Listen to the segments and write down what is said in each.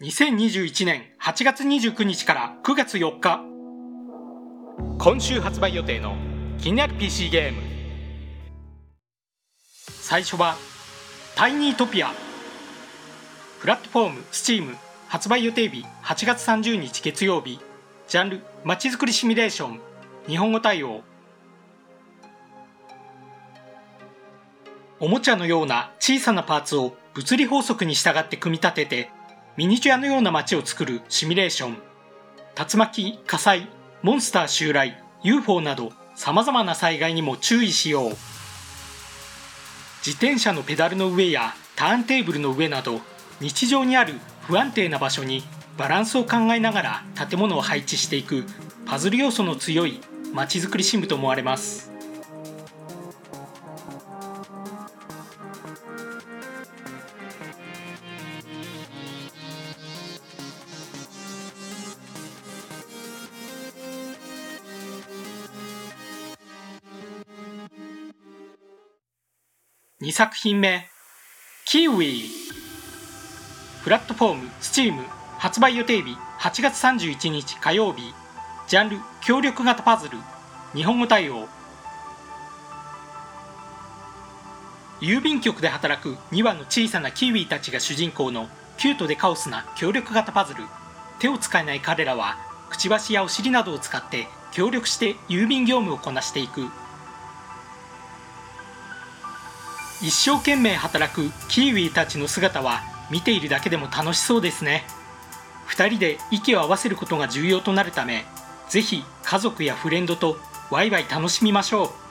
2021年8月29日から9月4日。今週発売予定の気になる PC ゲーム。最初はタイニートピア。プラットフォーム Steam 発売予定日8月30日月曜日。ジャンルまちづくりシミュレーション。日本語対応。おもちゃのような小さなパーツを物理法則に従って組み立ててミニチュアのような街を作るシミュレーション。竜巻火災モンスター襲来 UFO など様々な災害にも注意しよう。自転車のペダルの上やターンテーブルの上など日常にある不安定な場所にバランスを考えながら建物を配置していくパズル要素の強い街づくりシムと思われます。品目キウィプラットフォーム Steam 発売予定日8月31日火曜日。ジャンル協力型パズル。日本語対応。郵便局で働く2羽の小さなキーウィたちが主人公のキュートでカオスな協力型パズル。手を使えない彼らはくちばしやお尻などを使って協力して郵便業務をこなしていく。一生懸命働くキーウィたちの姿は見ているだけでも楽しそうですね。2人で息を合わせることが重要となるためぜひ家族やフレンドとワイワイ楽しみましょう。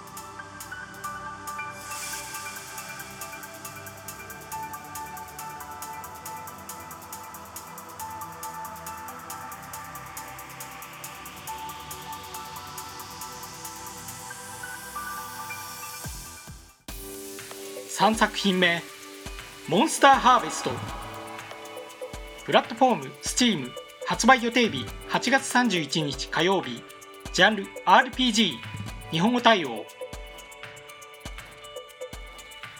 3作品目モンスターハーベスト。プラットフォーム Steam 発売予定日8月31日火曜日ジャンル RPG 日本語対応。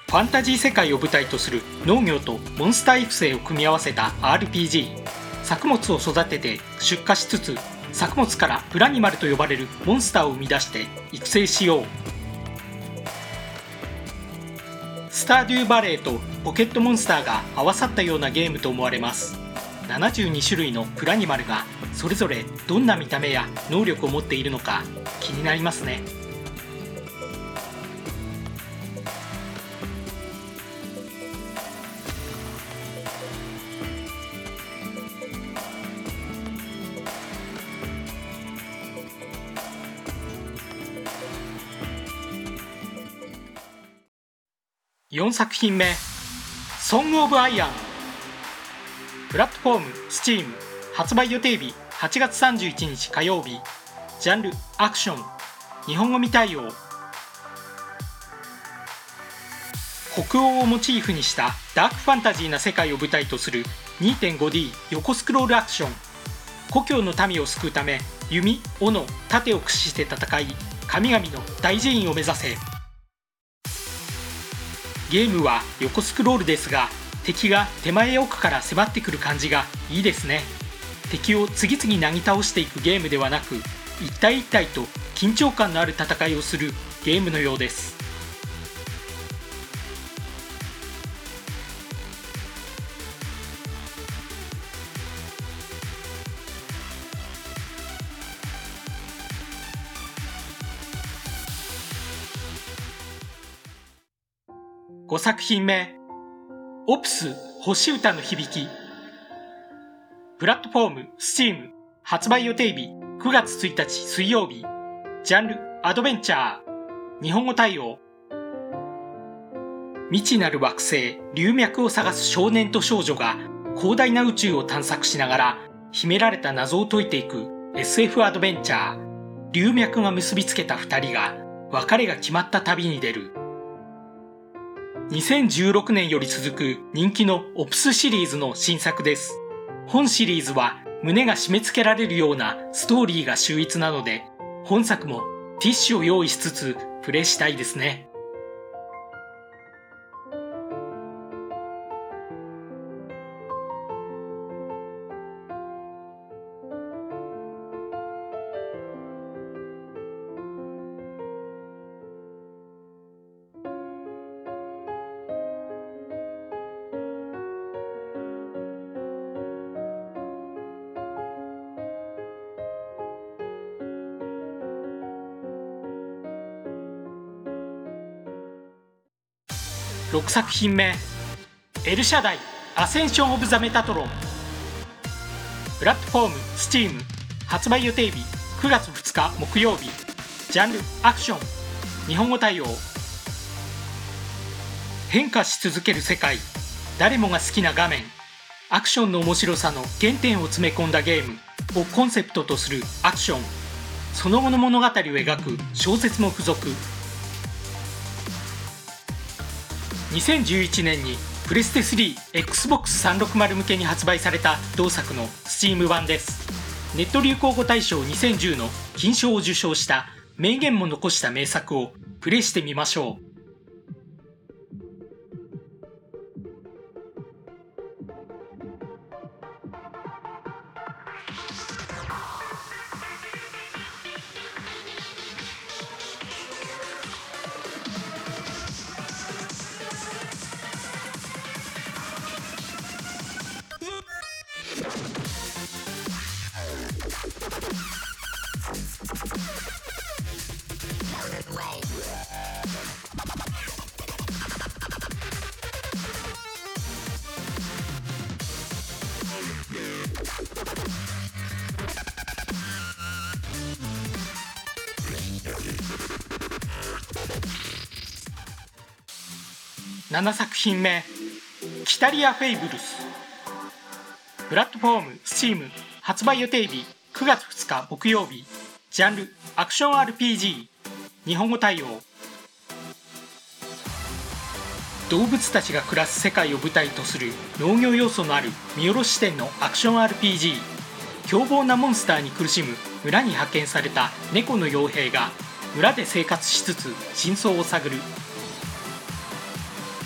ファンタジー世界を舞台とする農業とモンスター育成を組み合わせた RPG 作物を育てて出荷しつつ作物からプラニマルと呼ばれるモンスターを生み出して育成しよう。ターデューバレーとポケットモンスターが合わさったようなゲームと思われます。72種類のプラニマルがそれぞれどんな見た目や能力を持っているのか気になりますね。4作品目「ソング・オブ・アイアン」プラットフォーム Steam 発売予定日8月31日火曜日。ジャンルアクション。日本語未対応。北欧をモチーフにしたダークファンタジーな世界を舞台とする 2.5D 横スクロールアクション。故郷の民を救うため弓斧盾を駆使して戦い神々の大寺院を目指せ。ゲームは横スクロールですが敵が手前奥から迫ってくる感じがいいですね。敵を次々なぎ倒していくゲームではなく一体一体と緊張感のある戦いをするゲームのようです。5作品目オプス星歌の響き。プラットフォーム Steam 発売予定日9月1日水曜日。ジャンルアドベンチャー。日本語対応。未知なる惑星流脈を探す少年と少女が広大な宇宙を探索しながら秘められた謎を解いていく SF アドベンチャー。流脈が結びつけた2人が別れが決まった旅に出る。2016年より続く人気のオプスシリーズの新作です。本シリーズは胸が締め付けられるようなストーリーが秀逸なので、本作もティッシュを用意しつつプレイしたいですね。6作品目エルシャダイアセンション・オブ・ザ・メタトロン。プラットフォーム STEAM 発売予定日9月2日木曜日。ジャンルアクション。日本語対応。変化し続ける世界。誰もが好きな画面。アクションの面白さの原点を詰め込んだゲーム。をコンセプトとするアクション。その後の物語を描く小説も付属。2011年にプレステ 3XBOX360 向けに発売された同作の Steam 版です。ネット流行語大賞2010の金賞を受賞した名言も残した名作をプレイしてみましょう。7作品目「キタリア・フェイブルス」プラットフォーム STEAM 発売予定日9月2日木曜日。ジャンルアクション RPG 日本語対応。動物たちが暮らす世界を舞台とする農業要素のある見下ろし視点のアクション RPG 凶暴なモンスターに苦しむ村に派遣された猫の傭兵が村で生活しつつ真相を探る。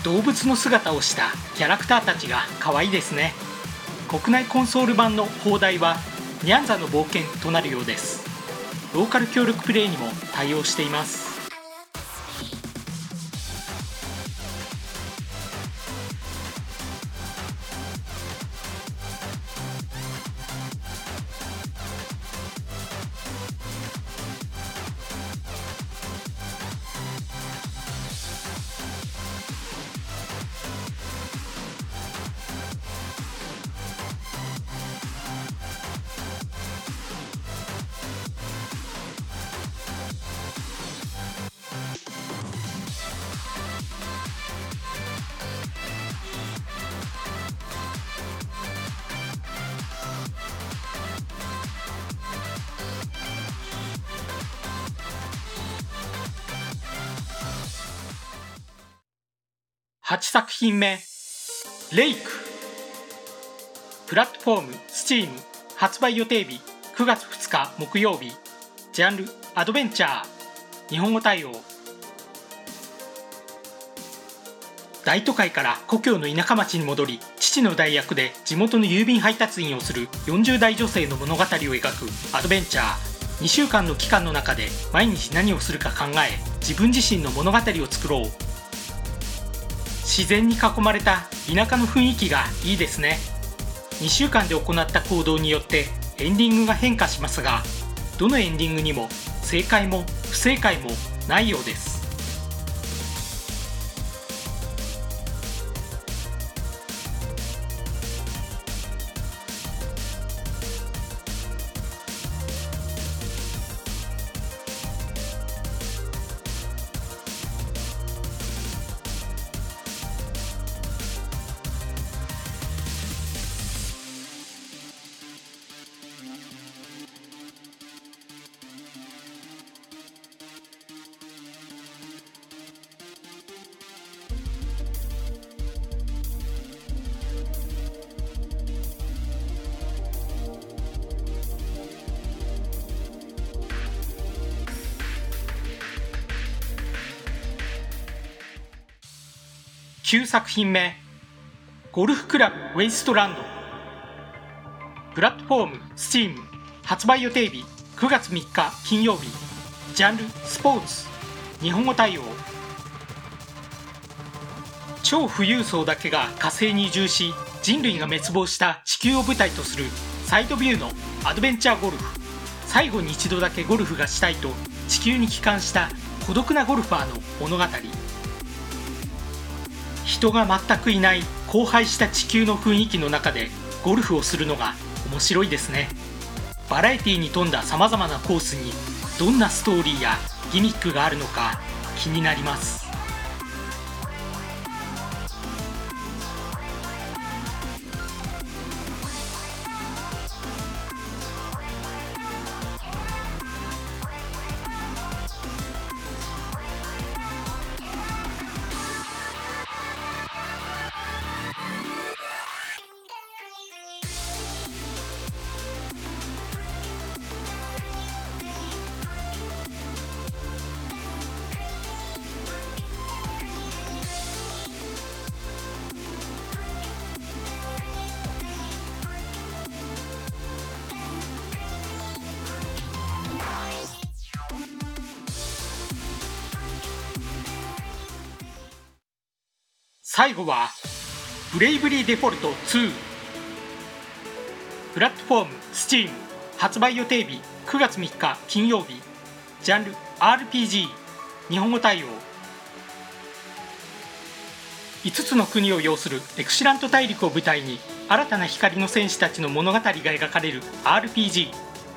動物の姿をしたキャラクターたちが可愛いですね。国内コンソール版の放題はニャンザの冒険となるようです。ローカル協力プレイにも対応しています。8作品目「レイク」プラットフォーム STEAM 発売予定日9月2日木曜日。ジャンルアドベンチャー。日本語対応。大都会から故郷の田舎町に戻り父の代役で地元の郵便配達員をする40代女性の物語を描くアドベンチャー。2週間の期間の中で毎日何をするか考え自分自身の物語を作ろう。自然に囲まれた田舎の雰囲気がいいですね。2週間で行った行動によってエンディングが変化しますがどのエンディングにも正解も不正解もないようです。9作品目ゴルフクラブウェイストランド。プラットフォーム STEAM 発売予定日9月3日金曜日。ジャンルスポーツ。日本語対応。超富裕層だけが火星に移住し人類が滅亡した地球を舞台とするサイドビューのアドベンチャーゴルフ。最後に一度だけゴルフがしたいと地球に帰還した孤独なゴルファーの物語。人が全くいない荒廃した地球の雰囲気の中でゴルフをするのが面白いですね。バラエティに富んださまざまなコースにどんなストーリーやギミックがあるのか気になります。最後はブレイブリーデフォルト2プラットフォーム Steam 発売予定日9月3日金曜日。ジャンル RPG 日本語対応。5つの国を要するエクシラント大陸を舞台に新たな光の戦士たちの物語が描かれる RPG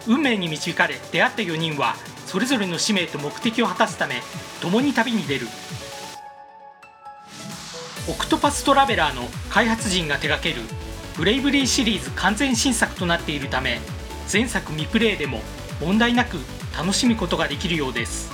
運命に導かれ出会った4人はそれぞれの使命と目的を果たすため共に旅に出る。オクトパストラベラーの開発陣が手掛けるブレイブリーシリーズ完全新作となっているため前作未プレイでも問題なく楽しむことができるようです。